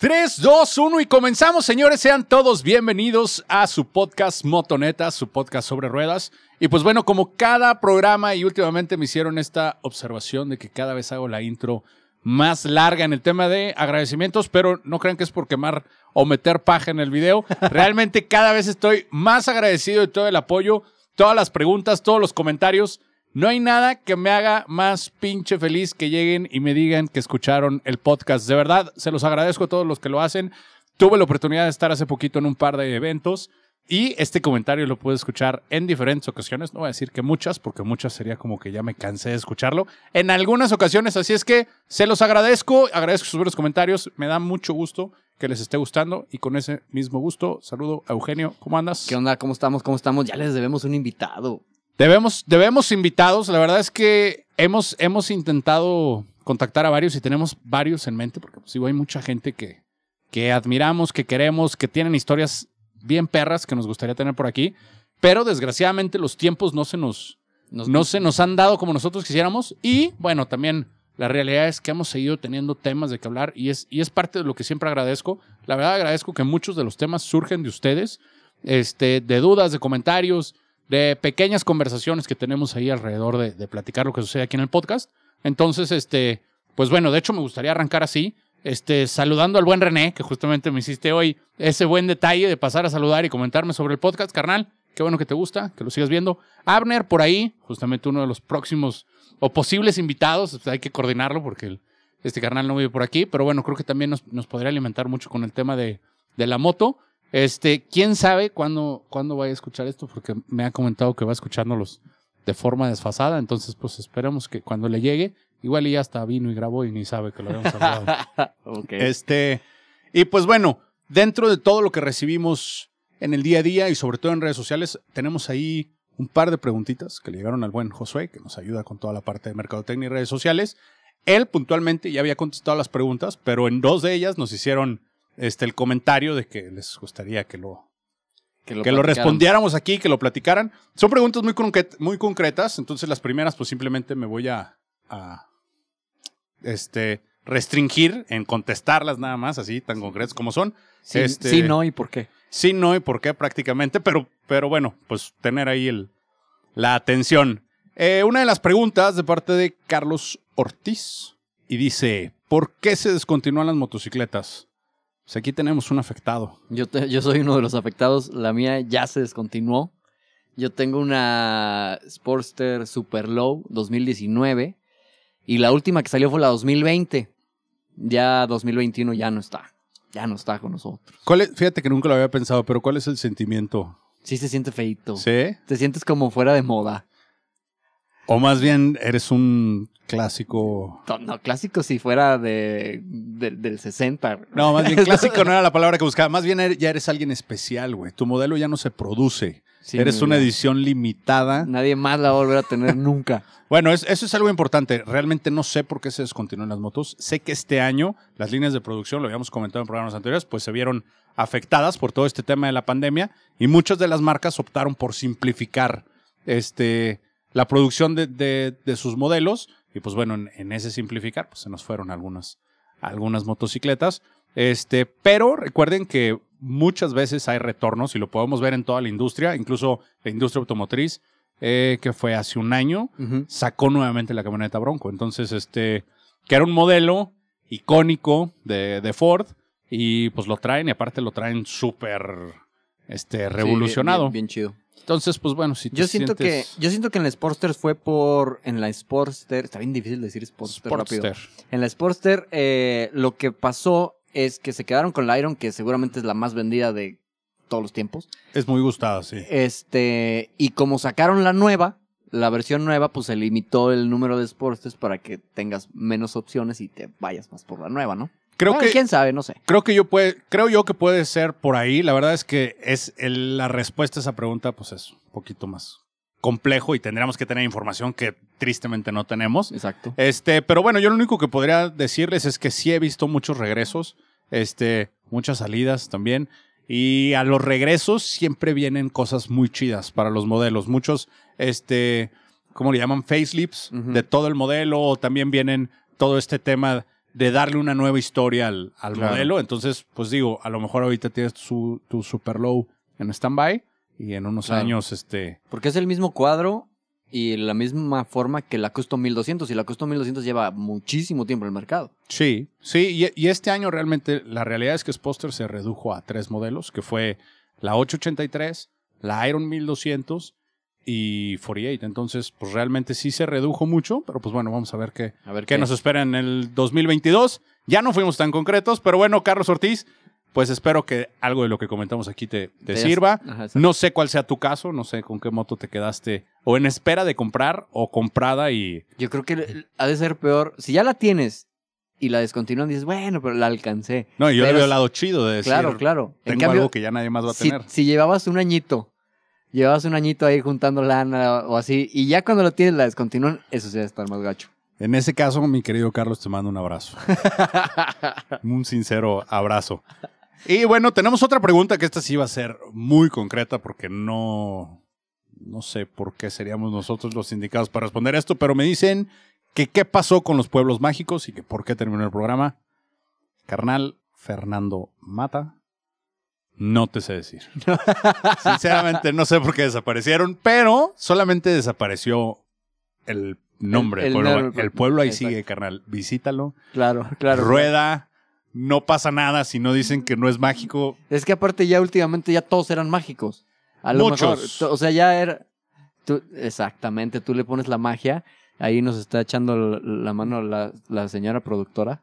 3, 2, 1 y comenzamos, señores. Sean todos bienvenidos a su podcast Motoneta, su podcast sobre ruedas. Y pues bueno, como cada programa y últimamente me hicieron esta observación de que cada vez hago la intro más larga en el tema de agradecimientos, pero no crean que es por quemar o meter paja en el video. Realmente cada vez estoy más agradecido de todo el apoyo, todas las preguntas, todos los comentarios. No hay nada que me haga más pinche feliz que lleguen y me digan que escucharon el podcast. De verdad, se los agradezco a todos los que lo hacen. Tuve la oportunidad de estar hace poquito en un par de eventos y este comentario lo pude escuchar en diferentes ocasiones. No voy a decir que muchas, porque muchas sería como que ya me cansé de escucharlo. En algunas ocasiones, así es que se los agradezco. Agradezco sus buenos comentarios. Me da mucho gusto que les esté gustando y con ese mismo gusto saludo a Eugenio. ¿Cómo andas? ¿Qué onda? ¿Cómo estamos? ¿Cómo estamos? Ya les debemos un invitado. Debemos, debemos invitados. La verdad es que hemos, hemos intentado contactar a varios y tenemos varios en mente, porque pues, hay mucha gente que, que admiramos, que queremos, que tienen historias bien perras que nos gustaría tener por aquí. Pero desgraciadamente los tiempos no se nos, Nos- no se nos han dado como nosotros quisiéramos. Y bueno, también la realidad es que hemos seguido teniendo temas de que hablar y es, y es parte de lo que siempre agradezco. La verdad agradezco que muchos de los temas surgen de ustedes, este, de dudas, de comentarios, de pequeñas conversaciones que tenemos ahí alrededor de, platicar lo que sucede aquí en el podcast. Entonces, este, pues bueno, de hecho me gustaría arrancar así, este, saludando al buen René, que justamente me hiciste hoy ese buen detalle de pasar a saludar y comentarme sobre el podcast, carnal. Qué bueno que te gusta, que lo sigas viendo. Abner, por ahí, justamente uno de los próximos o posibles invitados, pues, hay que coordinarlo porque este carnal no vive por aquí, pero bueno, creo que también nos, nos podría alimentar mucho con el tema de, de la moto. Este, quién sabe cuándo, cuándo vaya a escuchar esto, porque me ha comentado que va escuchándolos de forma desfasada, entonces pues esperemos que cuando le llegue, igual y ya hasta vino y grabó y ni sabe que lo habíamos hablado. ok. Este, y pues bueno, dentro de todo lo que recibimos en el día a día y sobre todo en redes sociales, tenemos ahí un par de preguntitas que le llegaron al buen Josué, que nos ayuda con toda la parte de mercadotecnia y redes sociales. Él puntualmente ya había contestado las preguntas, pero en dos de ellas nos hicieron este, el comentario de que les gustaría que lo, que lo respondiéramos aquí, que lo platicaran. Son preguntas muy, concret- muy concretas, entonces las primeras pues simplemente me voy a, a, este, restringir en contestarlas nada más, así tan concretas como son. Sí, este- sí, no, ¿y por qué? Sí, no y por qué prácticamente, pero, pero bueno, pues tener ahí el, la atención. Eh, una de las preguntas de parte de Carlos Ortiz y dice, ¿por qué se descontinúan las motocicletas? Pues aquí tenemos un afectado. Yo, te- yo soy uno de los afectados. La mía ya se descontinuó. Yo tengo una Sportster Super Low 2019 y la última que salió fue la 2020. Ya 2021 ya no está. Ya no está con nosotros. ¿Cuál es- fíjate que nunca lo había pensado, pero ¿cuál es el sentimiento? Sí se siente feito. ¿Sí? Te sientes como fuera de moda. O más bien eres un clásico. No, no, clásico si fuera de, de- del 60. No, más bien clásico no era la palabra que buscaba. Más bien er- ya eres alguien especial, güey. Tu modelo ya no se produce. Sí, eres una edición limitada. Nadie más la va a volver a tener nunca. Bueno, es- eso es algo importante. Realmente no sé por qué se descontinúan las motos. Sé que este año las líneas de producción, lo habíamos comentado en programas anteriores, pues se vieron afectadas por todo este tema de la pandemia y muchas de las marcas optaron por simplificar este, la producción de, de- de sus modelos y pues bueno, en, en ese simplificar pues se nos fueron algunas, algunas motocicletas. Este, pero recuerden que muchas veces hay retornos y lo podemos ver en toda la industria, incluso la industria automotriz, eh, que fue hace un año, sacó nuevamente la camioneta Bronco. Entonces, este, que era un modelo icónico de, de Ford y pues lo traen y aparte lo traen súper este, Sí, revolucionado. bien- bien chido. Entonces, pues bueno, si te Yo siento que sientes yo siento que en la Sportster fue por en la Sportster, está bien difícil decir Sportster, rápido. Sportster. En la Sportster eh, lo que pasó es que se quedaron con la Iron que seguramente es la más vendida de todos los tiempos. Es muy gustada, sí. Este, y como sacaron la nueva, la versión nueva, pues se limitó el número de Sportsters para que tengas menos opciones y te vayas más por la nueva, ¿no? Creo Bueno, que quién sabe, no sé. Creo que yo puede, creo yo que puede ser por ahí. La verdad es que es el- la respuesta a esa pregunta, pues es un poquito más complejo y tendríamos que tener información que tristemente no tenemos. Exacto. Este, pero bueno, yo lo único que podría decirles es que sí he visto muchos regresos, este, muchas salidas también. Y a los regresos siempre vienen cosas muy chidas para los modelos. Muchos, este, ¿cómo le llaman? Facelifts Ujú. de todo el modelo. O también vienen todo este tema de darle una nueva historia al, al Claro. modelo. Entonces, pues digo, a lo mejor ahorita tienes su, tu super low en stand-by y en unos Claro. años, este, Porque es el mismo cuadro y la misma forma que la Custom 1200. Y la Custom 1200 lleva muchísimo tiempo en el mercado. Sí, sí, y, y este año realmente la realidad es que Sposter se redujo a tres modelos, que fue la 883, la Iron 1200 y 48. Entonces, pues realmente sí se redujo mucho, pero pues bueno, vamos a ver qué, A ver qué nos espera en el 2022. Ya no fuimos tan concretos, pero bueno, Carlos Ortiz, pues espero que algo de lo que comentamos aquí te, sirva. Ajá. No sé cuál sea tu caso, no sé con qué moto te quedaste o en espera de comprar o comprada y... Yo creo que ha de ser peor. Si ya la tienes y la descontinúan, dices, bueno, pero la alcancé. No, y yo le Pero veo es- el lado chido de decir, claro, claro. En tengo cambio, algo que ya nadie más va a si, tener. si llevabas un añito, llevabas un añito ahí juntando lana o así, y ya cuando lo tienes la descontinúan, eso sí estar más gacho. En ese caso, mi querido Carlos, te mando un abrazo. un sincero abrazo. Y bueno, tenemos otra pregunta que esta sí va a ser muy concreta porque no, no sé por qué seríamos nosotros los indicados para responder esto, pero me dicen que qué pasó con los pueblos mágicos y que por qué terminó el programa. Carnal Fernando Mata, no te sé decir. Sinceramente, no sé por qué desaparecieron, pero solamente desapareció el nombre. El- El, pueblo, nombre, el pueblo ahí exacto. sigue, carnal. Visítalo. Claro, claro. Rueda. No pasa nada si no dicen que no es mágico. Es que aparte ya últimamente ya todos eran mágicos. A lo Muchos. mejor, o sea, ya era... tú- exactamente, tú le pones la magia. Ahí nos está echando la mano la, la señora productora.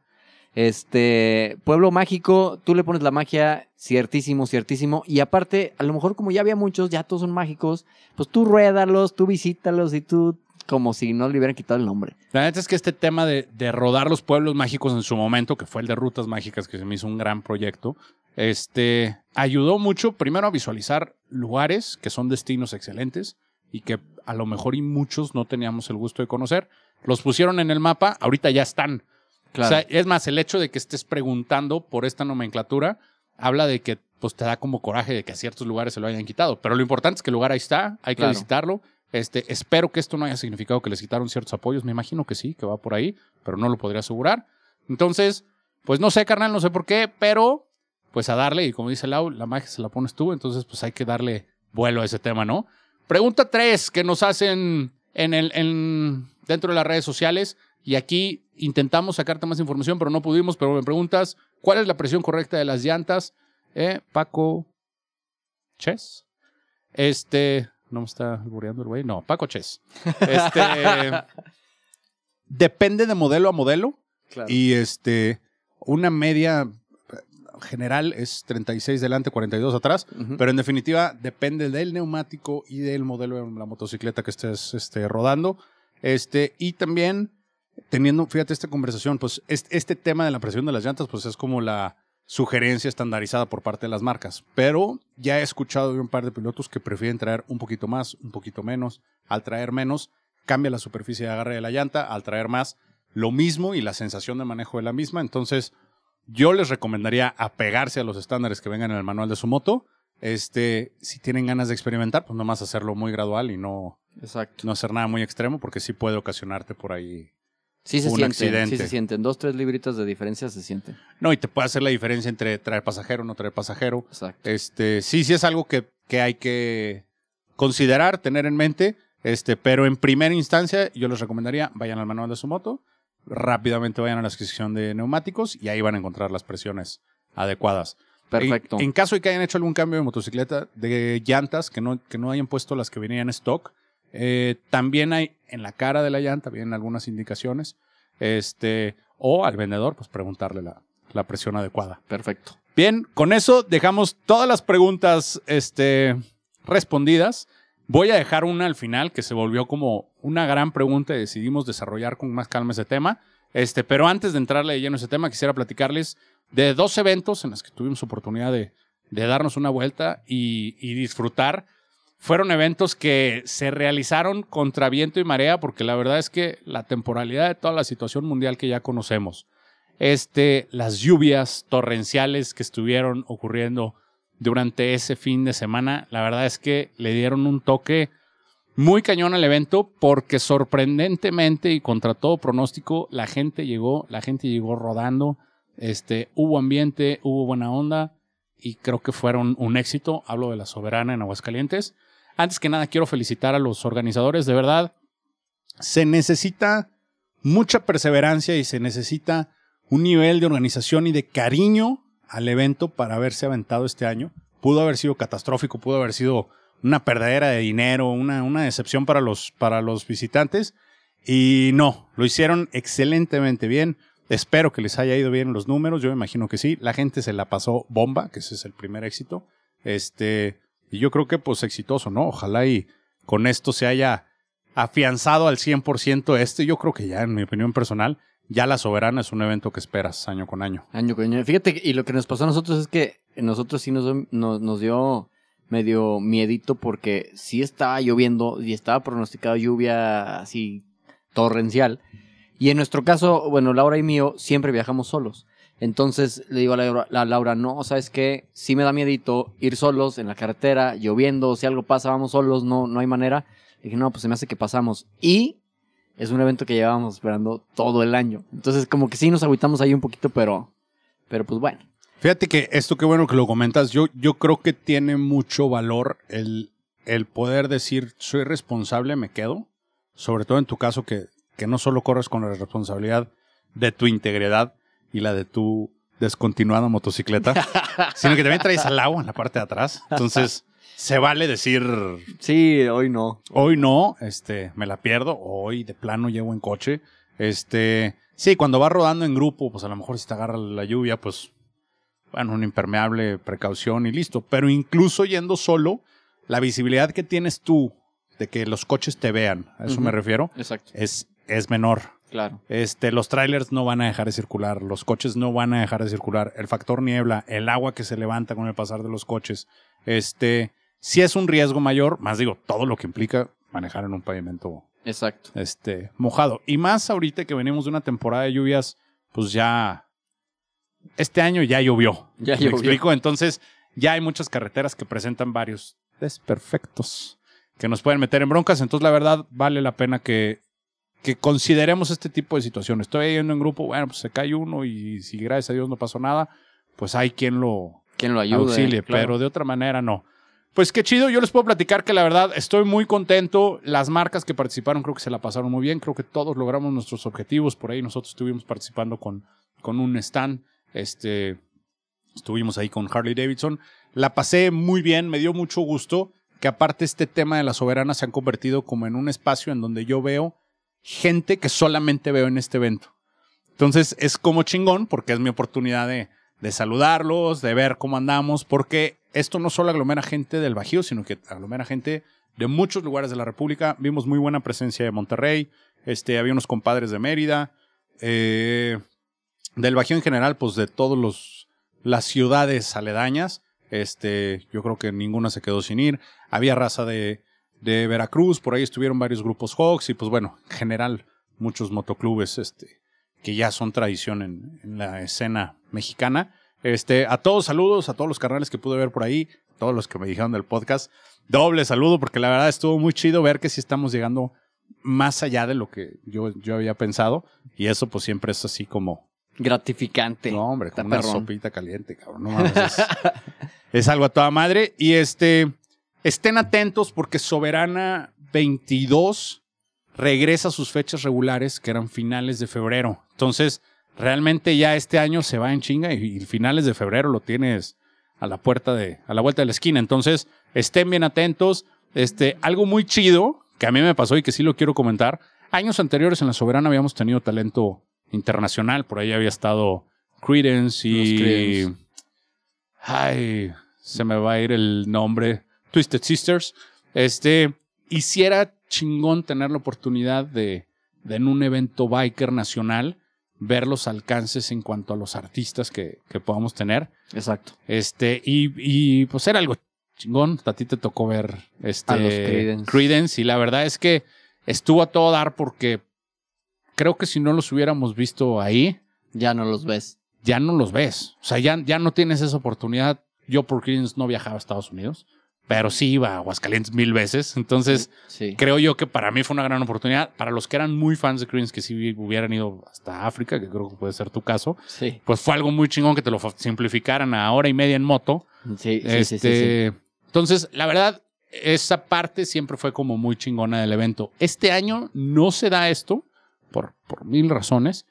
Este, Pueblo Mágico, tú le pones la magia, ciertísimo, ciertísimo. Y aparte, a lo mejor como ya había muchos, ya todos son mágicos, pues tú ruédalos, tú visítalos y tú como si no le hubieran quitado el nombre. La neta es que este tema de, de rodar los pueblos mágicos en su momento, que fue el de Rutas Mágicas, que se me hizo un gran proyecto, este, ayudó mucho primero a visualizar lugares que son destinos excelentes y que a lo mejor y muchos no teníamos el gusto de conocer. Los pusieron en el mapa, ahorita ya están. Claro. O sea, es más, el hecho de que estés preguntando por esta nomenclatura habla de que pues, te da como coraje de que a ciertos lugares se lo hayan quitado. Pero lo importante es que el lugar ahí está, hay que Claro. visitarlo. Este, espero que esto no haya significado que les quitaron ciertos apoyos. Me imagino que sí, que va por ahí, pero no lo podría asegurar. Entonces, pues no sé, carnal, no sé por qué, pero pues a darle, y como dice Lau, la magia se la pones tú, entonces pues hay que darle vuelo a ese tema, ¿no? Pregunta tres que nos hacen en el, en, dentro de las redes sociales. Y aquí intentamos sacarte más información, pero no pudimos. Pero me preguntas, ¿cuál es la presión correcta de las llantas? Eh, Paco Ches. Este, no me está albureando el güey. No, Paco Ches. Este, depende de modelo a modelo. Claro. Y este, una media general es 36 delante, 42 atrás. Pero en definitiva, depende del neumático y del modelo de la motocicleta que estés este, rodando. Este, y también teniendo, fíjate, esta conversación, pues este, este tema de la presión de las llantas, pues es como la sugerencia estandarizada por parte de las marcas. Pero ya he escuchado de un par de pilotos que prefieren traer un poquito más, un poquito menos. Al traer menos, cambia la superficie de agarre de la llanta. Al traer más, lo mismo y la sensación de manejo de la misma. Entonces, yo les recomendaría apegarse a los estándares que vengan en el manual de su moto. Este, si tienen ganas de experimentar, pues nomás hacerlo muy gradual y no, Exacto. no hacer nada muy extremo, porque sí puede ocasionarte por ahí. Sí se un sienten, accidente. sí se sienten. Dos, tres libritas de diferencia se sienten. No, y te puede hacer la diferencia entre traer pasajero o no traer pasajero. Exacto. Este, sí, sí es algo que, que hay que considerar, tener en mente. Este, pero en primera instancia, yo les recomendaría, vayan al manual de su moto, rápidamente vayan a la adquisición de neumáticos y ahí van a encontrar las presiones adecuadas. Perfecto. En, en caso de que hayan hecho algún cambio de motocicleta, de llantas, que no, que no hayan puesto las que venían en stock, eh, también hay en la cara de la llanta, vienen algunas indicaciones. Este, o al vendedor, pues preguntarle la, la presión adecuada. Perfecto. Bien, con eso dejamos todas las preguntas este, respondidas. Voy a dejar una al final que se volvió como una gran pregunta y decidimos desarrollar con más calma ese tema. Este, pero antes de entrarle de lleno a ese tema, quisiera platicarles de dos eventos en los que tuvimos oportunidad de, de darnos una vuelta y, y disfrutar. Fueron eventos que se realizaron contra viento y marea, porque la verdad es que la temporalidad de toda la situación mundial que ya conocemos, este, las lluvias torrenciales que estuvieron ocurriendo durante ese fin de semana, la verdad es que le dieron un toque muy cañón el evento porque sorprendentemente y contra todo pronóstico, la gente llegó, la gente llegó rodando, este, hubo ambiente, hubo buena onda y creo que fueron un éxito. Hablo de la Soberana en Aguascalientes. Antes que nada, quiero felicitar a los organizadores, de verdad. Se necesita mucha perseverancia y se necesita un nivel de organización y de cariño al evento para haberse aventado este año. Pudo haber sido catastrófico, pudo haber sido una perdedera de dinero, una, una decepción para los, para los visitantes. Y no, lo hicieron excelentemente bien. Espero que les haya ido bien los números, yo me imagino que sí. La gente se la pasó bomba, que ese es el primer éxito. Este, y yo creo que pues exitoso, ¿no? Ojalá y con esto se haya afianzado al 100% este. Yo creo que ya, en mi opinión personal, ya la soberana es un evento que esperas año con año. Año con año. Fíjate, y lo que nos pasó a nosotros es que nosotros sí nos, nos, nos dio medio miedito porque sí estaba lloviendo y estaba pronosticado lluvia así torrencial. Y en nuestro caso, bueno, Laura y mío siempre viajamos solos. Entonces le digo a Laura, a Laura, no, ¿sabes qué? Sí me da miedito ir solos en la carretera, lloviendo, si algo pasa, vamos solos, no, no hay manera. Le dije, no, pues se me hace que pasamos. Y es un evento que llevábamos esperando todo el año. Entonces, como que sí nos agüitamos ahí un poquito, pero, pero pues bueno. Fíjate que esto qué bueno que lo comentas. Yo, yo creo que tiene mucho valor el, el poder decir soy responsable, me quedo. Sobre todo en tu caso que, que no solo corres con la responsabilidad de tu integridad y la de tu descontinuada motocicleta, sino que también traes al agua en la parte de atrás. Entonces, se vale decir. Sí, hoy no. Hoy no, este, me la pierdo. Hoy de plano llevo en coche. Este, sí, cuando vas rodando en grupo, pues a lo mejor si te agarra la lluvia, pues bueno, un impermeable, precaución y listo. Pero incluso yendo solo, la visibilidad que tienes tú de que los coches te vean, a eso me refiero, Exacto. es, es menor. Claro. Este, los trailers no van a dejar de circular, los coches no van a dejar de circular, el factor niebla, el agua que se levanta con el pasar de los coches, este, si es un riesgo mayor, más digo, todo lo que implica manejar en un pavimento Exacto. este, mojado. Y más ahorita que venimos de una temporada de lluvias, pues ya este año ya llovió. Ya ¿Me llovió. explico? Entonces, ya hay muchas carreteras que presentan varios desperfectos que nos pueden meter en broncas. Entonces, la verdad, vale la pena que, que consideremos este tipo de situaciones. Estoy yendo en grupo, bueno, pues se cae uno y si gracias a Dios no pasó nada, pues hay quien lo ¿Quién lo ayude? auxilie, Claro. pero de otra manera no. Pues qué chido, yo les puedo platicar que la verdad estoy muy contento. Las marcas que participaron creo que se la pasaron muy bien, creo que todos logramos nuestros objetivos. Por ahí nosotros estuvimos participando con, con un stand, este, estuvimos ahí con Harley Davidson. La pasé muy bien, me dio mucho gusto que aparte este tema de la soberana se han convertido como en un espacio en donde yo veo gente que solamente veo en este evento. Entonces es como chingón porque es mi oportunidad de, de saludarlos, de ver cómo andamos, porque esto no solo aglomera gente del Bajío, sino que aglomera gente de muchos lugares de la República. Vimos muy buena presencia de Monterrey, este, había unos compadres de Mérida, eh, del Bajío en general, pues de todos los las ciudades aledañas. Este, yo creo que ninguna se quedó sin ir. Había raza de, de Veracruz, por ahí estuvieron varios grupos Hawks y pues bueno, en general muchos motoclubes este, que ya son tradición en, en la escena mexicana. Este, a todos saludos, a todos los carnales que pude ver por ahí, todos los que me dijeron del podcast. Doble saludo porque la verdad estuvo muy chido ver que sí estamos llegando más allá de lo que yo, yo había pensado y eso pues siempre es así como, Gratificante. no, hombre, como una perrón. sopita caliente, cabrón. No mames, es, es algo a toda madre. Y este, estén atentos porque Soberana 22 regresa a sus fechas regulares, que eran finales de febrero. Entonces, realmente ya este año se va en chinga y, y finales de febrero lo tienes a la puerta de, a la vuelta de la esquina. Entonces, estén bien atentos. Este, algo muy chido que a mí me pasó y que sí lo quiero comentar. Años anteriores en la Soberana habíamos tenido talento internacional. Por ahí había estado Credence y. Ay, se me va a ir el nombre. Twisted Sisters. Este, hiciera chingón tener la oportunidad de, de en un evento biker nacional ver los alcances en cuanto a los artistas que, que podamos tener. Exacto. Este, y, y pues era algo chingón. A ti te tocó ver este, A los Creedence. Creedence, y la verdad es que estuvo a todo dar porque creo que si no los hubiéramos visto ahí, Ya no los ves. ya no los ves. O sea, ya, ya no tienes esa oportunidad. Yo por Creedence no viajaba a Estados Unidos. Pero sí iba a Aguascalientes mil veces. Entonces, Sí. creo yo que para mí fue una gran oportunidad. Para los que eran muy fans de Creedence, que sí hubieran ido hasta África, que creo que puede ser tu caso, Sí. pues fue algo muy chingón que te lo simplificaran a hora y media en moto. Sí, sí, sí, este. Entonces, la verdad, esa parte siempre fue como muy chingona del evento. Este año no se da esto, por, por mil razones.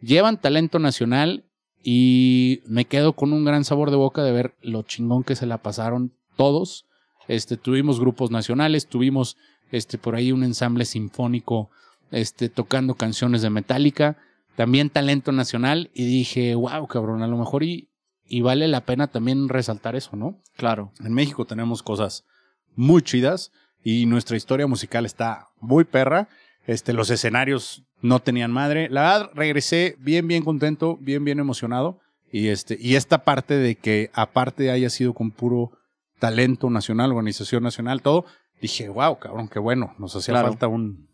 Llevan talento nacional y me quedo con un gran sabor de boca de ver lo chingón que se la pasaron todos. Este, tuvimos grupos nacionales, tuvimos este, por ahí un ensamble sinfónico este, tocando canciones de Metallica, también talento nacional y dije, wow, cabrón, a lo mejor y, y vale la pena también resaltar eso, ¿no? Claro. En México tenemos cosas muy chidas y nuestra historia musical está muy perra. Este, los escenarios no tenían madre. La verdad, regresé bien, bien contento, bien, bien emocionado. Y, este, y esta parte de que aparte haya sido con puro talento nacional, organización nacional, todo, dije, wow, cabrón, qué bueno. Nos hacía Claro. falta un...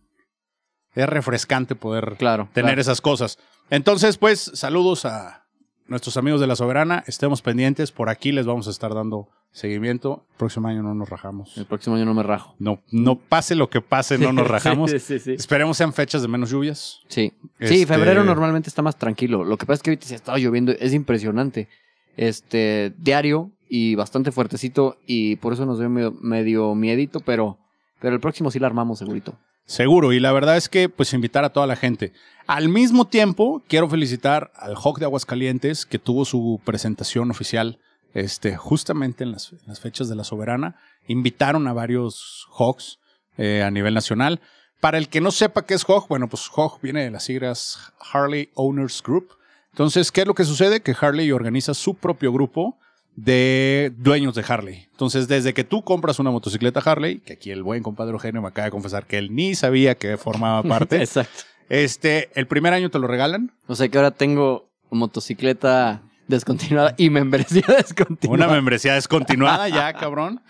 Es refrescante poder Claro. tener claro. esas cosas. Entonces, pues, saludos a nuestros amigos de La Soberana. Estemos pendientes. Por aquí les vamos a estar dando seguimiento. El próximo año no nos rajamos. El próximo año no me rajo. No, no pase lo que pase, no nos rajamos. sí, sí, sí. Esperemos sean fechas de menos lluvias. Sí. Este- Sí, febrero normalmente está más tranquilo. Lo que pasa es que ahorita se ha estado lloviendo, es impresionante. Este, diario y bastante fuertecito y por eso nos dio medio, miedito, pero, pero el próximo sí la armamos segurito. Seguro, y la verdad es que pues invitar a toda la gente. Al mismo tiempo, quiero felicitar al Hawk de Aguascalientes, que tuvo su presentación oficial este, justamente en las, en las fechas de la Soberana. Invitaron a varios Hawks eh, a nivel nacional. Para el que no sepa qué es Hawk, bueno, pues Hawk viene de las siglas Harley Owners Group. Entonces, ¿qué es lo que sucede? Que Harley organiza su propio grupo de dueños de Harley. Entonces, desde que tú compras una motocicleta Harley, que aquí el buen compadre Eugenio me acaba de confesar que él ni sabía que formaba parte, Exacto. este, el primer año te lo regalan. O sea que ahora tengo motocicleta descontinuada y membresía descontinuada. Una membresía descontinuada ya, cabrón.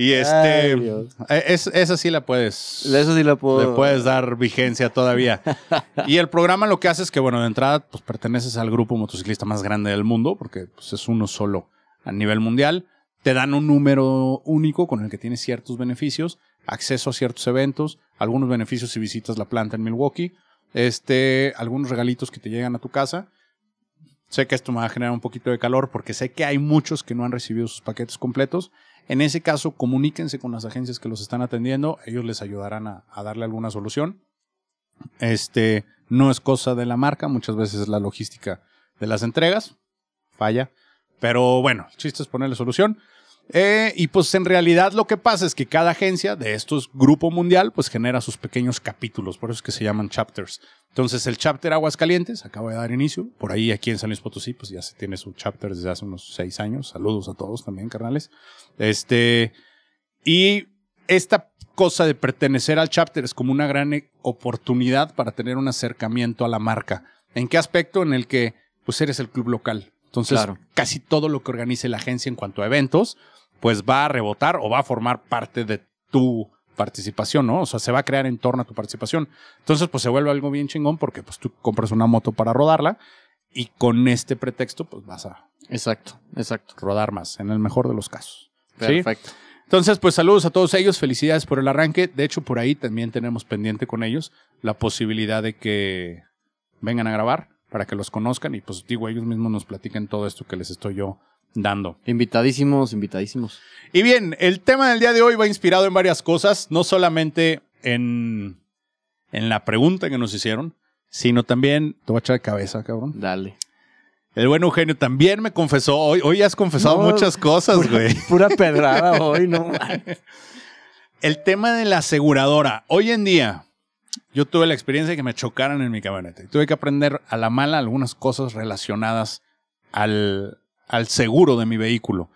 Y este, Ay, eh, es, esa sí la puedes, Eso sí la puedo. le puedes dar vigencia todavía. y el programa lo que hace es que, bueno, de entrada, pues perteneces al grupo motociclista más grande del mundo, porque pues, es uno solo a nivel mundial. Te dan un número único con el que tienes ciertos beneficios, acceso a ciertos eventos, algunos beneficios si visitas la planta en Milwaukee, este, algunos regalitos que te llegan a tu casa. Sé que esto me va a generar un poquito de calor porque sé que hay muchos que no han recibido sus paquetes completos. En ese caso, comuníquense con las agencias que los están atendiendo. Ellos les ayudarán a, a darle alguna solución. Este no es cosa de la marca, muchas veces es la logística de las entregas. Falla. Pero bueno, el chiste es ponerle solución. Eh, y pues en realidad lo que pasa es que cada agencia de estos grupo mundial pues genera sus pequeños capítulos, por eso es que se llaman chapters. Entonces el chapter Aguascalientes acaba de dar inicio, por ahí aquí en San Luis Potosí pues ya se tiene su chapter desde hace unos seis años. Saludos a todos también, carnales. Este, y esta cosa de pertenecer al chapter es como una gran oportunidad para tener un acercamiento a la marca. ¿En qué aspecto? En el que pues eres el club local. Entonces, Claro. casi todo lo que organice la agencia en cuanto a eventos, pues va a rebotar o va a formar parte de tu participación, ¿no? O sea, se va a crear en torno a tu participación. Entonces, pues se vuelve algo bien chingón porque pues tú compras una moto para rodarla y con este pretexto pues vas a Exacto, exacto. rodar más, en el mejor de los casos. ¿Sí? Perfecto. Entonces, pues saludos a todos ellos, felicidades por el arranque. De hecho, por ahí también tenemos pendiente con ellos la posibilidad de que vengan a grabar para que los conozcan y pues digo, ellos mismos nos platiquen todo esto que les estoy yo dando. Invitadísimos, invitadísimos. Y bien, el tema del día de hoy va inspirado en varias cosas, no solamente en, en la pregunta que nos hicieron, sino también, te voy a echar de cabeza, cabrón. Dale. El buen Eugenio también me confesó hoy, hoy has confesado No, muchas cosas, güey. Pura pedrada hoy, ¿no? El tema de la aseguradora. Hoy en día, yo tuve la experiencia de que me chocaran en mi camioneta. Y tuve que aprender a la mala algunas cosas relacionadas al, al seguro de mi vehículo.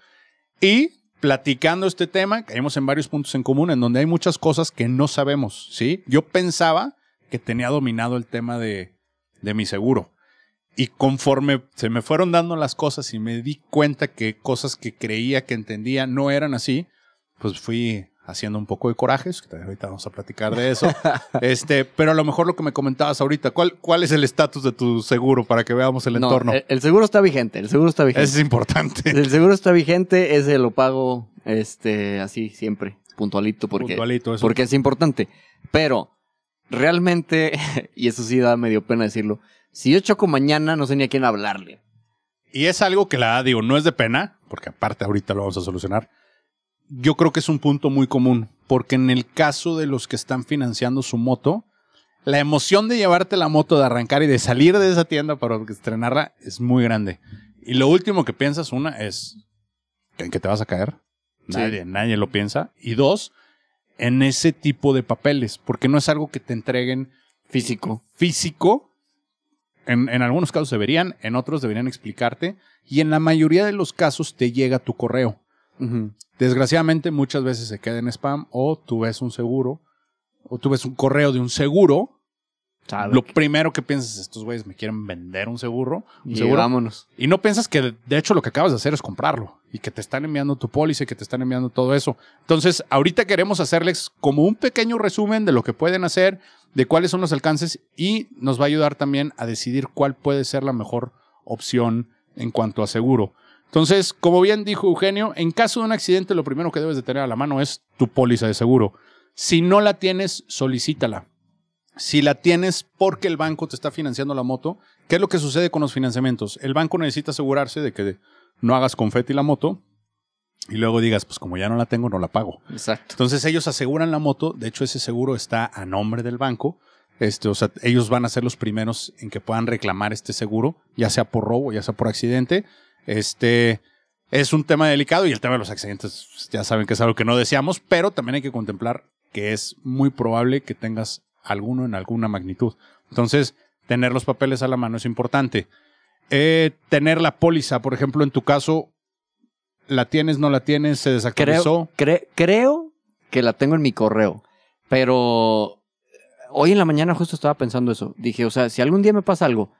Y platicando este tema, caímos en varios puntos en común en donde hay muchas cosas que no sabemos, ¿sí? Yo pensaba que tenía dominado el tema de, de mi seguro. Y conforme se me fueron dando las cosas y me di cuenta que cosas que creía que entendía no eran así, pues fui haciendo un poco de corajes, que ahorita vamos a platicar de eso. este, pero a lo mejor lo que me comentabas ahorita, ¿cuál, cuál es el estatus de tu seguro para que veamos el No, entorno? el, el seguro está vigente, el seguro está vigente. Eso es importante. El seguro está vigente, ese lo pago Este, así, siempre. Puntualito, porque, Puntualito, eso. porque es importante. Pero, realmente, y eso sí da medio pena decirlo, si yo choco mañana, no sé ni a quién hablarle. Y es algo que la digo, no es de pena, porque aparte ahorita lo vamos a solucionar. Yo creo que es un punto muy común, porque en el caso de los que están financiando su moto, la emoción de llevarte la moto, de arrancar y de salir de esa tienda para estrenarla es muy grande. Y lo último que piensas, una, es en que te vas a caer. Sí. Nadie, nadie lo piensa. Y dos, en ese tipo de papeles, porque no es algo que te entreguen Físico. físico. En, en algunos casos deberían, en otros deberían explicarte. Y en la mayoría de los casos te llega tu correo. Desgraciadamente muchas veces se queda en spam o tú ves un seguro o tú ves un correo de un seguro. Sabe. Lo primero que piensas es, estos güeyes me quieren vender un seguro. Un Y seguro. vámonos. Y no piensas que de- de hecho lo que acabas de hacer es comprarlo y que te están enviando tu póliza y que te están enviando todo eso. Entonces, ahorita queremos hacerles como un pequeño resumen de lo que pueden hacer, de cuáles son los alcances y nos va a ayudar también a decidir cuál puede ser la mejor opción en cuanto a seguro. Entonces, como bien dijo Eugenio, en caso de un accidente lo primero que debes de tener a la mano es tu póliza de seguro. Si no la tienes, solicítala. Si la tienes porque el banco te está financiando la moto, ¿qué es lo que sucede con los financiamientos? El banco necesita asegurarse de que no hagas confeti la moto y luego digas, pues como ya no la tengo, no la pago. Exacto. Entonces ellos aseguran la moto, de hecho ese seguro está a nombre del banco. Este, o sea, ellos van a ser los primeros en que puedan reclamar este seguro, ya sea por robo, ya sea por accidente. Este es un tema delicado y el tema de los accidentes pues, ya saben que es algo que no deseamos, pero también hay que contemplar que es muy probable que tengas alguno en alguna magnitud. Entonces, tener los papeles a la mano es importante. Eh, tener la póliza, por ejemplo, en tu caso, la tienes, no la tienes, se desactualizó. Creo, cre- creo que la tengo en mi correo, pero hoy en la mañana justo estaba pensando eso. Dije, o sea, si algún día me pasa algo,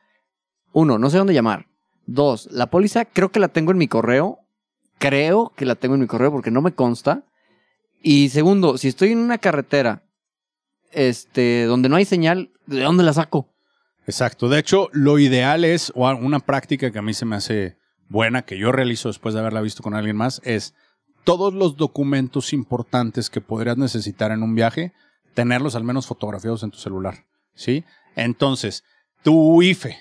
uno, no sé dónde llamar. Dos, la póliza creo que la tengo en mi correo. Creo que la tengo en mi correo porque no me consta. Y segundo, si estoy en una carretera este, donde no hay señal, ¿de dónde la saco? Exacto. De hecho, lo ideal es, o una práctica que a mí se me hace buena, que yo realizo después de haberla visto con alguien más, es todos los documentos importantes que podrías necesitar en un viaje, tenerlos al menos fotografiados en tu celular. ¿Sí? Entonces, tu IFE,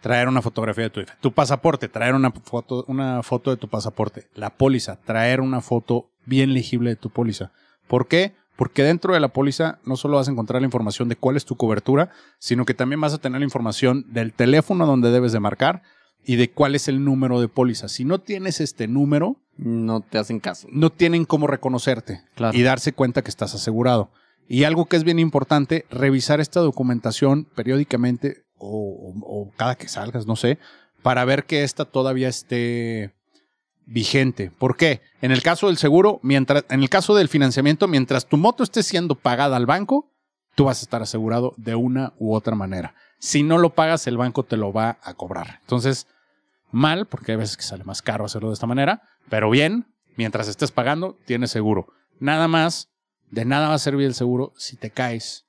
traer una fotografía de tu IFE. Tu pasaporte, traer una foto, una foto de tu pasaporte. La póliza, traer una foto bien legible de tu póliza. ¿Por qué? Porque dentro de la póliza no solo vas a encontrar la información de cuál es tu cobertura, sino que también vas a tener la información del teléfono donde debes de marcar y de cuál es el número de póliza. Si no tienes este número, No te hacen caso. no tienen cómo reconocerte Claro. y darse cuenta que estás asegurado. Y algo que es bien importante, revisar esta documentación periódicamente o, cada que salgas, no sé, para ver que esta todavía esté vigente. ¿Por qué? En el caso del seguro, mientras, en el caso del financiamiento, mientras tu moto esté siendo pagada al banco, tú vas a estar asegurado de una u otra manera. Si no lo pagas, el banco te lo va a cobrar. Entonces, mal, porque hay veces que sale más caro hacerlo de esta manera, pero bien, mientras estés pagando, tienes seguro. Nada más, de nada va a servir el seguro si te caes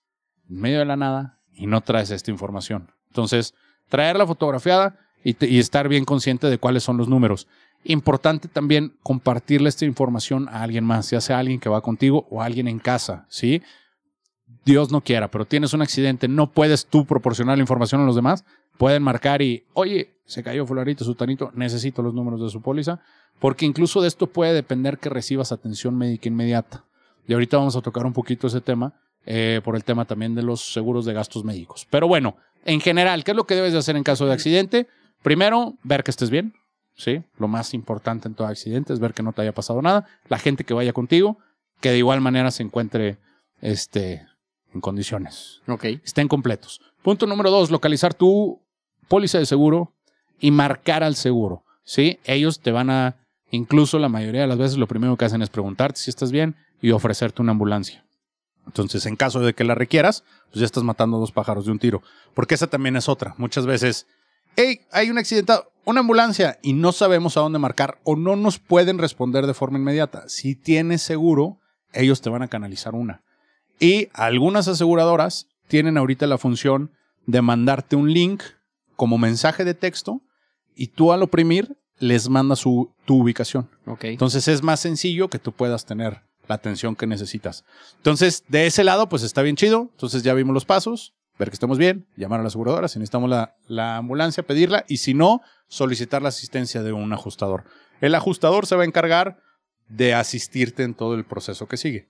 en medio de la nada y no traes esta información. Entonces, traerla fotografiada y, y estar bien consciente de cuáles son los números. Importante también compartirle esta información a alguien más, ya sea alguien que va contigo o alguien en casa, ¿sí? Dios no quiera, pero tienes un accidente, no puedes tú proporcionar la información a los demás, pueden marcar y, oye, se cayó fulanito, sutanito, necesito los números de su póliza, porque incluso de esto puede depender que recibas atención médica inmediata. Y ahorita vamos a tocar un poquito ese tema, eh, por el tema también de los seguros de gastos médicos. Pero bueno, en general, ¿qué es lo que debes de hacer en caso de accidente? Primero, ver que estés bien, ¿sí? Lo más importante en todo accidente es ver que no te haya pasado nada. La gente que vaya contigo, que de igual manera se encuentre, este, en condiciones Ok. estén completos. Punto número dos, localizar tu póliza de seguro y marcar al seguro. ¿sí? Ellos te van a, incluso la mayoría de las veces, lo primero que hacen es preguntarte si estás bien y ofrecerte una ambulancia. Entonces, en caso de que la requieras, pues ya estás matando dos pájaros de un tiro. Porque esa también es otra. Muchas veces, hey, hay un accidentado, una ambulancia, y no sabemos a dónde marcar o no nos pueden responder de forma inmediata. Si tienes seguro, ellos te van a canalizar una. Y algunas aseguradoras tienen ahorita la función de mandarte un link como mensaje de texto y tú al oprimir les manda su, tu ubicación. Ok. Entonces es más sencillo que tú puedas tener la atención que necesitas. Entonces, de ese lado, pues está bien chido. Entonces ya vimos los pasos, ver que estemos bien, llamar a la aseguradora, si necesitamos la, la ambulancia, pedirla, y si no, solicitar la asistencia de un ajustador. El ajustador se va a encargar de asistirte en todo el proceso que sigue.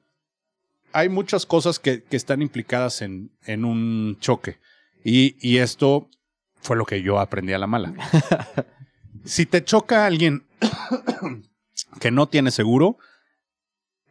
Hay muchas cosas que, que están implicadas en, en un choque. Y, y esto fue lo que yo aprendí a la mala. si te choca alguien que no tiene seguro,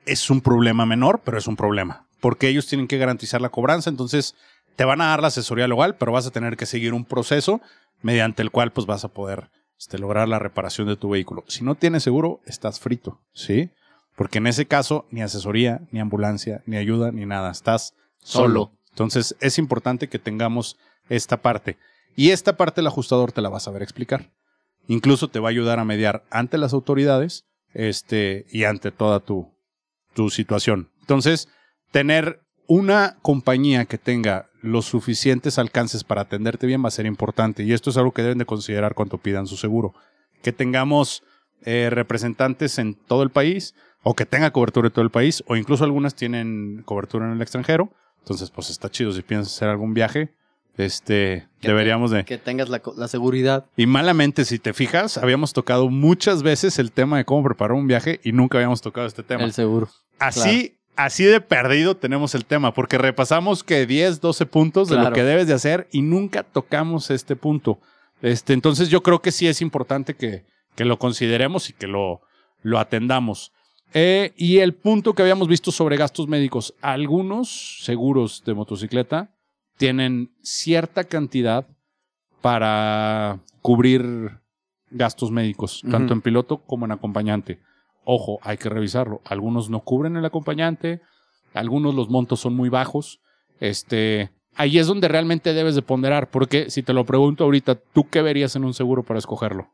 es un problema menor, pero es un problema. Porque ellos tienen que garantizar la cobranza, entonces te van a dar la asesoría legal, pero vas a tener que seguir un proceso mediante el cual pues vas a poder este, lograr la reparación de tu vehículo. Si no tienes seguro, estás frito, ¿sí? Porque en ese caso, ni asesoría, ni ambulancia, ni ayuda, ni nada. Estás solo. Solo. Entonces, es importante que tengamos esta parte. Y esta parte el ajustador te la va a saber explicar. Incluso te va a ayudar a mediar ante las autoridades este, y ante toda tu, tu situación. Entonces, tener una compañía que tenga los suficientes alcances para atenderte bien va a ser importante. Y esto es algo que deben de considerar cuando pidan su seguro. Que tengamos eh, representantes en todo el país o que tenga cobertura en todo el país o incluso algunas tienen cobertura en el extranjero. Entonces, pues está chido si piensas hacer algún viaje. Este, Que deberíamos de... Que tengas la, seguridad. Y malamente, si te fijas, habíamos tocado muchas veces el tema de cómo preparar un viaje y nunca habíamos tocado este tema. El seguro. Así, así de perdido tenemos el tema, porque repasamos que 10, 12 puntos de lo que debes de hacer y nunca tocamos este punto. Este, entonces yo creo que sí es importante que, que lo consideremos y que lo, lo atendamos. Eh, y el punto que habíamos visto sobre gastos médicos, algunos seguros de motocicleta tienen cierta cantidad para cubrir gastos médicos, tanto en piloto como en acompañante. Ojo, hay que revisarlo. Algunos no cubren el acompañante, algunos los montos son muy bajos. Este, ahí es donde realmente debes de ponderar, porque si te lo pregunto ahorita, ¿tú qué verías en un seguro para escogerlo?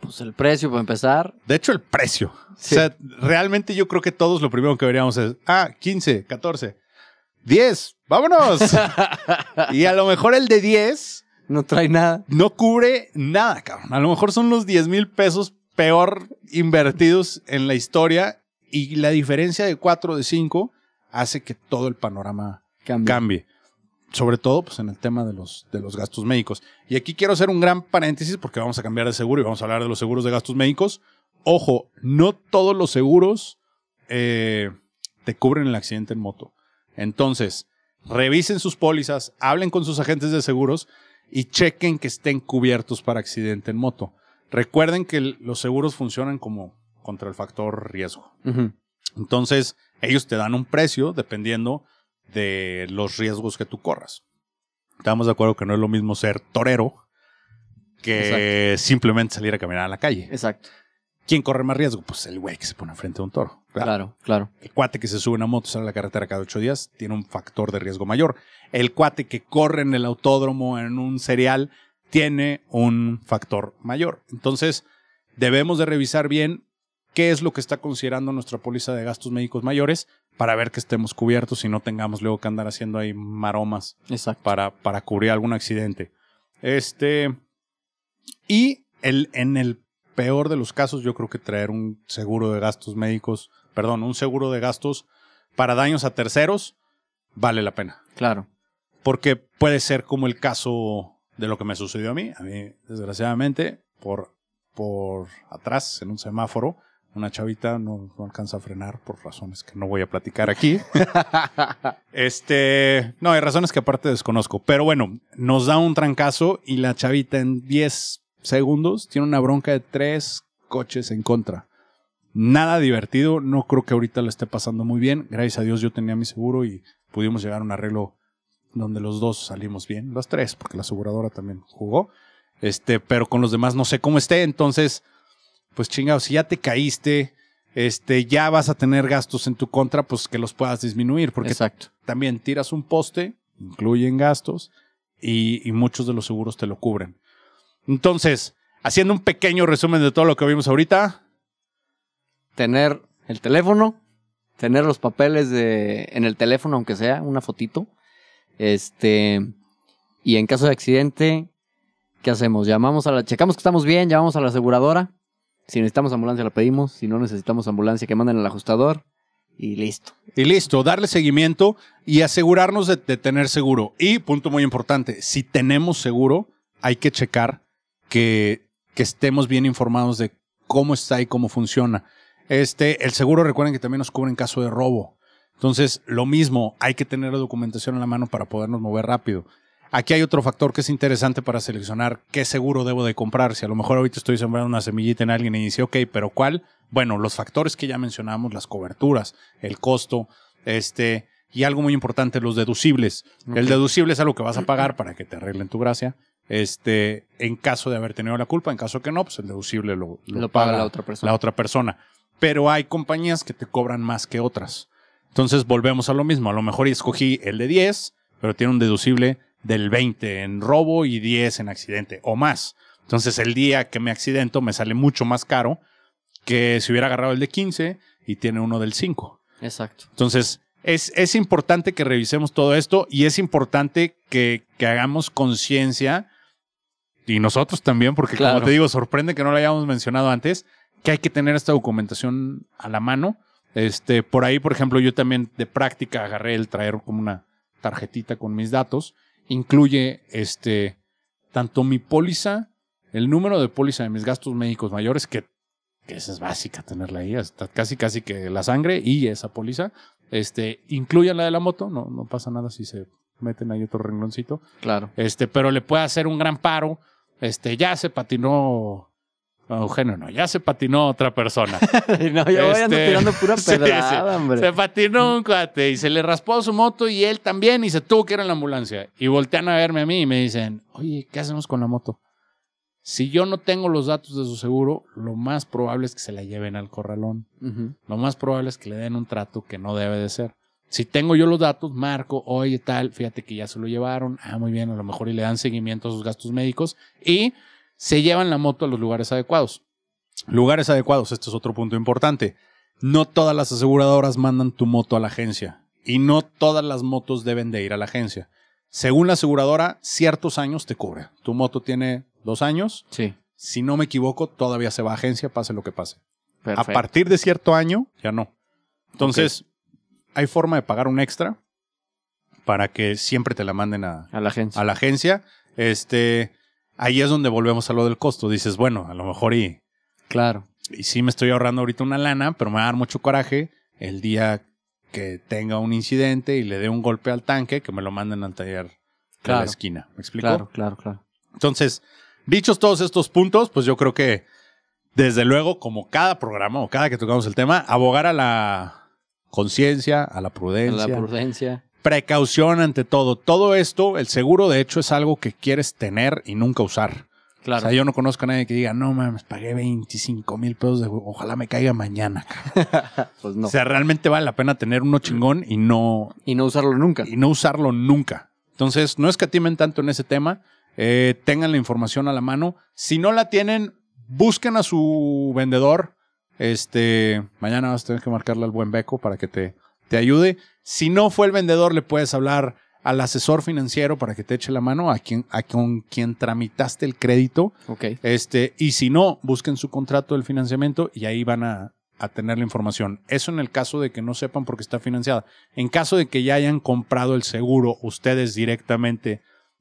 Pues el precio, para empezar. De hecho, el precio. Sí. O sea, realmente yo creo que todos lo primero que veríamos es, ah, 15, 14, 10, vámonos. y a lo mejor el de 10 No trae nada. no cubre nada, cabrón. A lo mejor son los 10 mil pesos peor invertidos en la historia y la diferencia de 4 de 5 hace que todo el panorama cambie. Sobre todo pues, en el tema de los, de los gastos médicos. Y aquí quiero hacer un gran paréntesis porque vamos a cambiar de seguro y vamos a hablar de los seguros de gastos médicos. Ojo, no todos los seguros eh, te cubren el accidente en moto. Entonces, revisen sus pólizas, hablen con sus agentes de seguros y chequen que estén cubiertos para accidente en moto. Recuerden que los seguros funcionan como contra el factor riesgo. Entonces, ellos te dan un precio dependiendo de los riesgos que tú corras. Estamos de acuerdo que no es lo mismo ser torero que simplemente salir a caminar a la calle. Exacto. ¿Quién corre más riesgo? Pues el güey que se pone frente a un toro. ¿verdad? Claro, claro. El cuate que se sube a una moto, sale a la carretera cada ocho días, tiene un factor de riesgo mayor. El cuate que corre en el autódromo, en un cereal, tiene un factor mayor. Entonces, debemos de revisar bien qué es lo que está considerando nuestra póliza de gastos médicos mayores para ver que estemos cubiertos y no tengamos luego que andar haciendo ahí maromas Exacto. para, para cubrir algún accidente. Este. Y el, en el peor de los casos, yo creo que traer un seguro de gastos médicos, perdón, un seguro de gastos para daños a terceros vale la pena. Claro. Porque puede ser como el caso de lo que me sucedió a mí. A mí, desgraciadamente, por, por atrás, en un semáforo, una chavita no, no alcanza a frenar por razones que no voy a platicar aquí. Este, no, hay razones que aparte desconozco, pero bueno, nos da un trancazo y la chavita en 10 segundos tiene una bronca de tres coches en contra. Nada divertido, no creo que ahorita le esté pasando muy bien. Gracias a Dios yo tenía mi seguro y pudimos llegar a un arreglo donde los dos salimos bien, los tres, porque la aseguradora también jugó. Este, pero con los demás no sé cómo esté, entonces, pues chingados, si ya te caíste, este, ya vas a tener gastos en tu contra, pues que los puedas disminuir, porque Exacto. también tiras un poste, incluyen gastos y, y muchos de los seguros te lo cubren. Entonces, haciendo un pequeño resumen de todo lo que vimos ahorita, Tener el teléfono, tener los papeles de en el teléfono, aunque sea una fotito. Este, y en caso de accidente, ¿qué hacemos? Llamamos a la, checamos que estamos bien, llamamos a la aseguradora. Si necesitamos ambulancia la pedimos, si no necesitamos ambulancia que manden al ajustador y listo. Y listo, darle seguimiento y asegurarnos de, de tener seguro. Y punto muy importante, si tenemos seguro, hay que checar que, que estemos bien informados de cómo está y cómo funciona. Este, el seguro, recuerden que también nos cubre en caso de robo. Entonces, lo mismo, hay que tener la documentación en la mano para podernos mover rápido. Aquí hay otro factor que es interesante para seleccionar qué seguro debo de comprar. Si a lo mejor ahorita estoy sembrando una semillita en alguien y dice, ok, pero ¿cuál? Bueno, los factores que ya mencionamos, las coberturas, el costo, este, y algo muy importante, los deducibles. El deducible es algo que vas a pagar para que te arreglen tu gracia. Este, en caso de haber tenido la culpa, en caso que no, pues el deducible lo, Lo, paga la otra persona. la otra persona. Pero hay compañías que te cobran más que otras. Entonces volvemos a lo mismo. A lo mejor escogí el de 10, pero tiene un deducible del 20 en robo y 10 en accidente o más. Entonces el día que me accidento me sale mucho más caro que si hubiera agarrado el de 15 y tiene uno del 5. Exacto. Entonces, es, es importante que revisemos todo esto y es importante que, que hagamos conciencia, y nosotros también, porque Claro. como te digo, sorprende que no lo hayamos mencionado antes, que hay que tener esta documentación a la mano. Este, por ahí, por ejemplo, yo también de práctica agarré el traer como una tarjetita con mis datos. Incluye este tanto mi póliza, el número de póliza de mis gastos médicos mayores, que, que esa es básica tenerla ahí, hasta casi casi que la sangre y esa póliza. Este, incluye la de la moto, no, no pasa nada si se meten ahí otro rengloncito. Claro. Este, pero le puede hacer un gran paro. Este, ya se patinó. Eugenio, no, ya se patinó otra persona. no, yo voy ando Este, tirando pura pedrada, sí. hombre. Se patinó un cuate y se le raspó su moto y él también y se tuvo que ir en la ambulancia. Y voltean a verme a mí y me dicen, oye, ¿qué hacemos con la moto? Si yo no tengo los datos de su seguro, lo más probable es que se la lleven al corralón. Lo más probable es que le den un trato que no debe de ser. Si tengo yo los datos, marco, oye, tal, fíjate que ya se lo llevaron. Ah, muy bien, a lo mejor y le dan seguimiento a sus gastos médicos y se llevan la moto a los lugares adecuados. Lugares adecuados, este es otro punto importante. No todas las aseguradoras mandan tu moto a la agencia y no todas las motos deben de ir a la agencia. Según la aseguradora, ciertos años te cubre. Tu moto tiene dos años. Sí. Si no me equivoco, todavía se va a agencia, pase lo que pase. Perfecto. A partir de cierto año, ya no. Entonces, hay forma de pagar un extra para que siempre te la manden a, a la agencia. a la agencia. Este, ahí es donde volvemos a lo del costo. Dices, bueno, a lo mejor y, Claro. y sí me estoy ahorrando ahorita una lana, pero me va a dar mucho coraje el día que tenga un incidente y le dé un golpe al tanque, que me lo manden al taller de Claro. la esquina. ¿Me explico? Claro, claro, claro. Entonces, dichos todos estos puntos, pues yo creo que desde luego, como cada programa o cada que tocamos el tema, abogar a la conciencia, a la prudencia, La prudencia. precaución ante todo. Todo esto, el seguro de hecho es algo que quieres tener y nunca usar. Claro. O sea, yo no conozco a nadie que diga, no mames, pagué 25 mil pesos de ojalá me caiga mañana. cabrón". pues no. O sea, realmente vale la pena tener uno chingón y no, y no usarlo nunca. y no usarlo nunca. Entonces, no escatimen tanto en ese tema. eh, tengan la información a la mano. Si no la tienen, busquen a su vendedor. Este, mañana vas a tener que marcarle al buen Beco para que te, te ayude. Si no fue el vendedor, le puedes hablar al asesor financiero para que te eche la mano, a quien, a con quien tramitaste el crédito. Ok. Este, y si no, busquen su contrato del financiamiento y ahí van a, a tener la información. Eso en el caso de que no sepan por qué está financiada. En caso de que ya hayan comprado el seguro ustedes directamente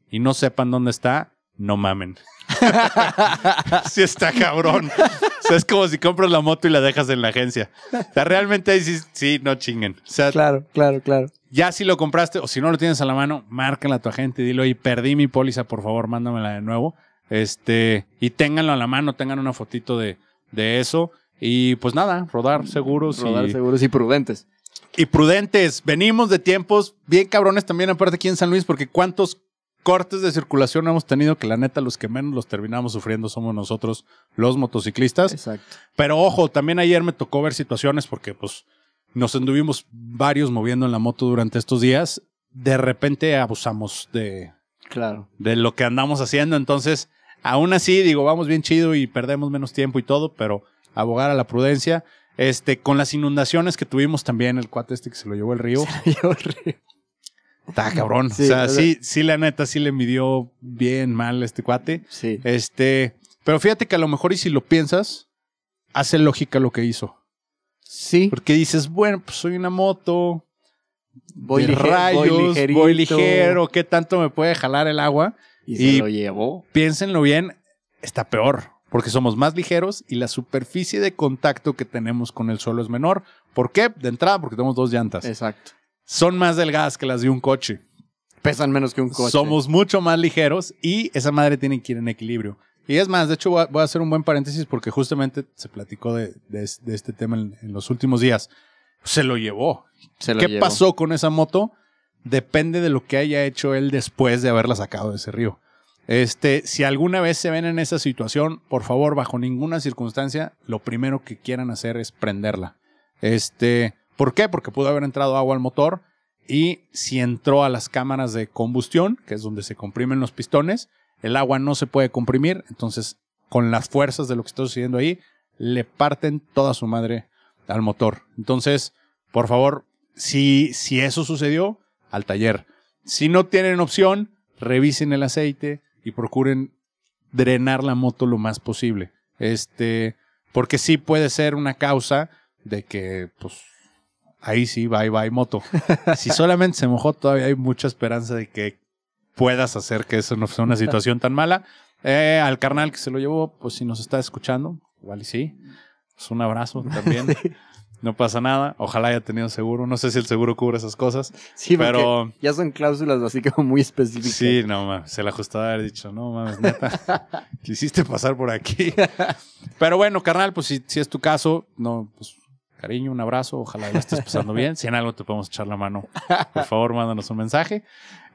y no sepan dónde está, no mamen. sí está cabrón. O sea, es como si compras la moto y la dejas en la agencia. O sea, realmente ahí sí, sí, no chinguen. O sea, Claro, claro, claro. ya si lo compraste o si no lo tienes a la mano, márcala a tu agente y dilo, oye, perdí mi póliza, por favor, mándamela de nuevo. Este, y ténganlo a la mano, tengan una fotito de, de eso. Y pues nada, rodar seguros Rodar y, seguros y prudentes. y prudentes. Venimos de tiempos bien cabrones también, aparte aquí en San Luis, porque cuántos cortes de circulación hemos tenido que la neta los que menos los terminamos sufriendo somos nosotros, los motociclistas. Exacto. Pero ojo, también ayer me tocó ver situaciones porque pues nos anduvimos varios moviendo en la moto durante estos días. De repente abusamos de, Claro. de lo que andamos haciendo. Entonces, aún así, digo, vamos bien chido y perdemos menos tiempo y todo, pero abogar a la prudencia. Este, con las inundaciones que tuvimos también, el cuate este que se lo llevó el río. Está cabrón. Sí, o sea, sí, sí, la neta, sí le midió bien mal este cuate. Sí. Este, pero fíjate que a lo mejor y si lo piensas, hace lógica lo que hizo. Sí. Porque dices, bueno, pues soy una moto, Voy, de lige- rayos, voy voy, ligero, ¿qué tanto me puede jalar el agua? Y se Y- lo llevó. Piénsenlo bien, está peor, porque somos más ligeros y la superficie de contacto que tenemos con el suelo es menor. ¿Por qué? De entrada, porque tenemos dos llantas. Exacto. Son más delgadas que las de un coche. Pesan menos que un coche. Somos mucho más ligeros y esa madre tiene que ir en equilibrio. Y es más, de hecho voy a, hacer un buen paréntesis porque justamente se platicó de, de es- de este tema en, en los últimos días. Se lo llevó. Se lo ¿Qué llevó. pasó con esa moto? Depende de lo que haya hecho él después de haberla sacado de ese río. Este, si alguna vez se ven en esa situación, por favor, bajo ninguna circunstancia, lo primero que quieran hacer es prenderla. Este, ¿por qué? Porque pudo haber entrado agua al motor y si entró a las cámaras de combustión, que es donde se comprimen los pistones, el agua no se puede comprimir, entonces con las fuerzas de lo que está sucediendo ahí, le parten toda su madre al motor. Entonces, por favor, si, si eso sucedió, al taller. Si no tienen opción, revisen el aceite y procuren drenar la moto lo más posible. Este, porque sí puede ser una causa de que, pues, ahí sí, bye bye moto. si solamente se mojó, todavía hay mucha esperanza de que puedas hacer que eso no sea una situación tan mala. Eh, al carnal que se lo llevó, pues si nos está escuchando, igual y sí. Pues un abrazo también. No pasa nada. Ojalá haya tenido seguro. No sé si el seguro cubre esas cosas. Sí, Pero ya son cláusulas así como muy específicas. sí, no mames. Se la ajustaba haber dicho, no mames, neta. Quisiste pasar por aquí. Pero bueno, carnal, pues si, si es tu caso, no, pues cariño, un abrazo. Ojalá la estés pasando bien. Si en algo te podemos echar la mano, por favor, mándanos un mensaje.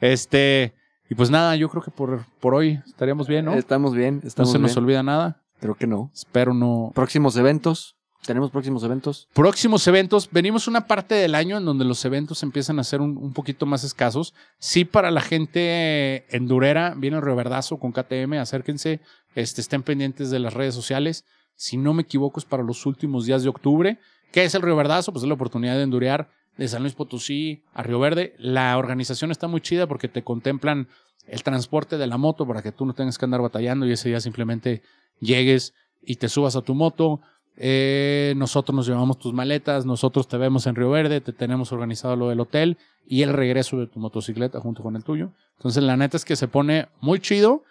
Este, y pues nada, yo creo que por, por hoy estaríamos bien, ¿no? Estamos bien, No estamos se nos bien. olvida nada. Creo que no. Espero no. Próximos eventos. ¿Tenemos próximos eventos? Próximos eventos. Venimos una parte del año en donde los eventos empiezan a ser un, un poquito más escasos. Sí, para la gente endurera, viene el Reverdazo con KTM. Acérquense, este, estén pendientes de las redes sociales. Si no me equivoco, es para los últimos días de octubre. ¿Qué es el Río Verdazo? Pues es la oportunidad de endurear de San Luis Potosí a Río Verde. La organización está muy chida porque te contemplan el transporte de la moto para que tú no tengas que andar batallando y ese día simplemente llegues y te subas a tu moto. Eh, nosotros nos llevamos tus maletas, nosotros te vemos en Río Verde, te tenemos organizado lo del hotel y el regreso de tu motocicleta junto con el tuyo. Entonces, la neta es que se pone muy chido.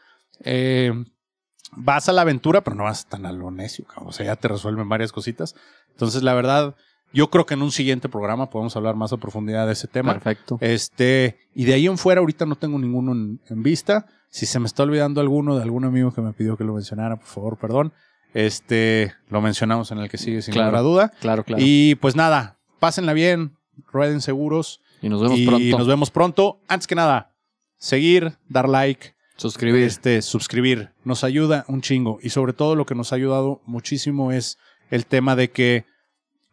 Eh, vas a la aventura, pero no vas tan a lo necio, cabrón. o sea, ya te resuelven varias cositas. Entonces, la verdad, yo creo que en un siguiente programa podemos hablar más a profundidad de ese tema. Perfecto. Este, y de ahí en fuera, ahorita no tengo ninguno en, en vista. Si se me está olvidando alguno de algún amigo que me pidió que lo mencionara, por favor, perdón. Este, lo mencionamos en el que sigue sin Claro. lugar a duda. Claro, claro. Y pues nada, pásenla bien, rueden seguros. Y nos vemos y pronto. nos vemos pronto. Antes que nada, seguir, dar like, Suscribir. este, suscribir. Nos ayuda un chingo. Y sobre todo lo que nos ha ayudado muchísimo es el tema de que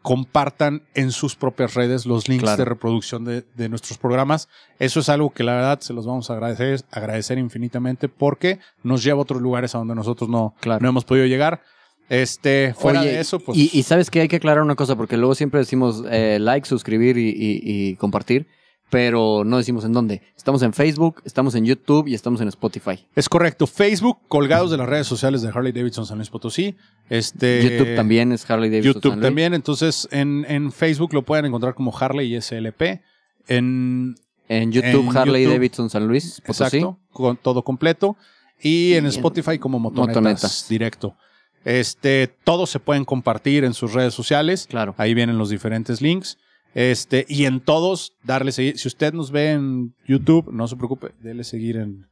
compartan en sus propias redes los links Claro. de reproducción de, de nuestros programas. Eso es algo que la verdad se los vamos a agradecer, agradecer infinitamente porque nos lleva a otros lugares a donde nosotros no, Claro. no hemos podido llegar. Este, fuera Oye, de eso, pues. y, y sabes que hay que aclarar una cosa, porque luego siempre decimos eh, like, suscribir y, y- y compartir, pero no decimos en dónde. Estamos en Facebook, estamos en YouTube y estamos en Spotify. Es correcto. Facebook, colgados de las redes sociales de Harley Davidson San Luis Potosí. Este, YouTube también es Harley Davidson. YouTube San Luis. también. Entonces, en, en Facebook lo pueden encontrar como Harley y SLP. En En YouTube, En Harley YouTube. Davidson San Luis. Potosí. exacto, con todo completo. Y en en Spotify como motonetas, Motonetas. directo. Este, todos se pueden compartir en sus redes sociales. Claro. Ahí vienen los diferentes links. Este, y en todos, darle seguir. Si usted nos ve en YouTube, no se preocupe, déle seguir en,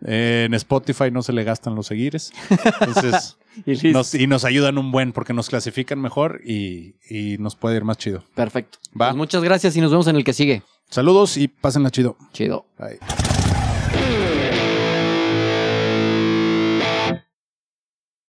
en Spotify, no se le gastan los seguires. Entonces, Y nos, y nos ayudan un buen porque nos clasifican mejor y, y nos puede ir más chido. Perfecto. Va. Pues muchas gracias y nos vemos en el que sigue. Saludos y pásenla chido. Chido. Bye.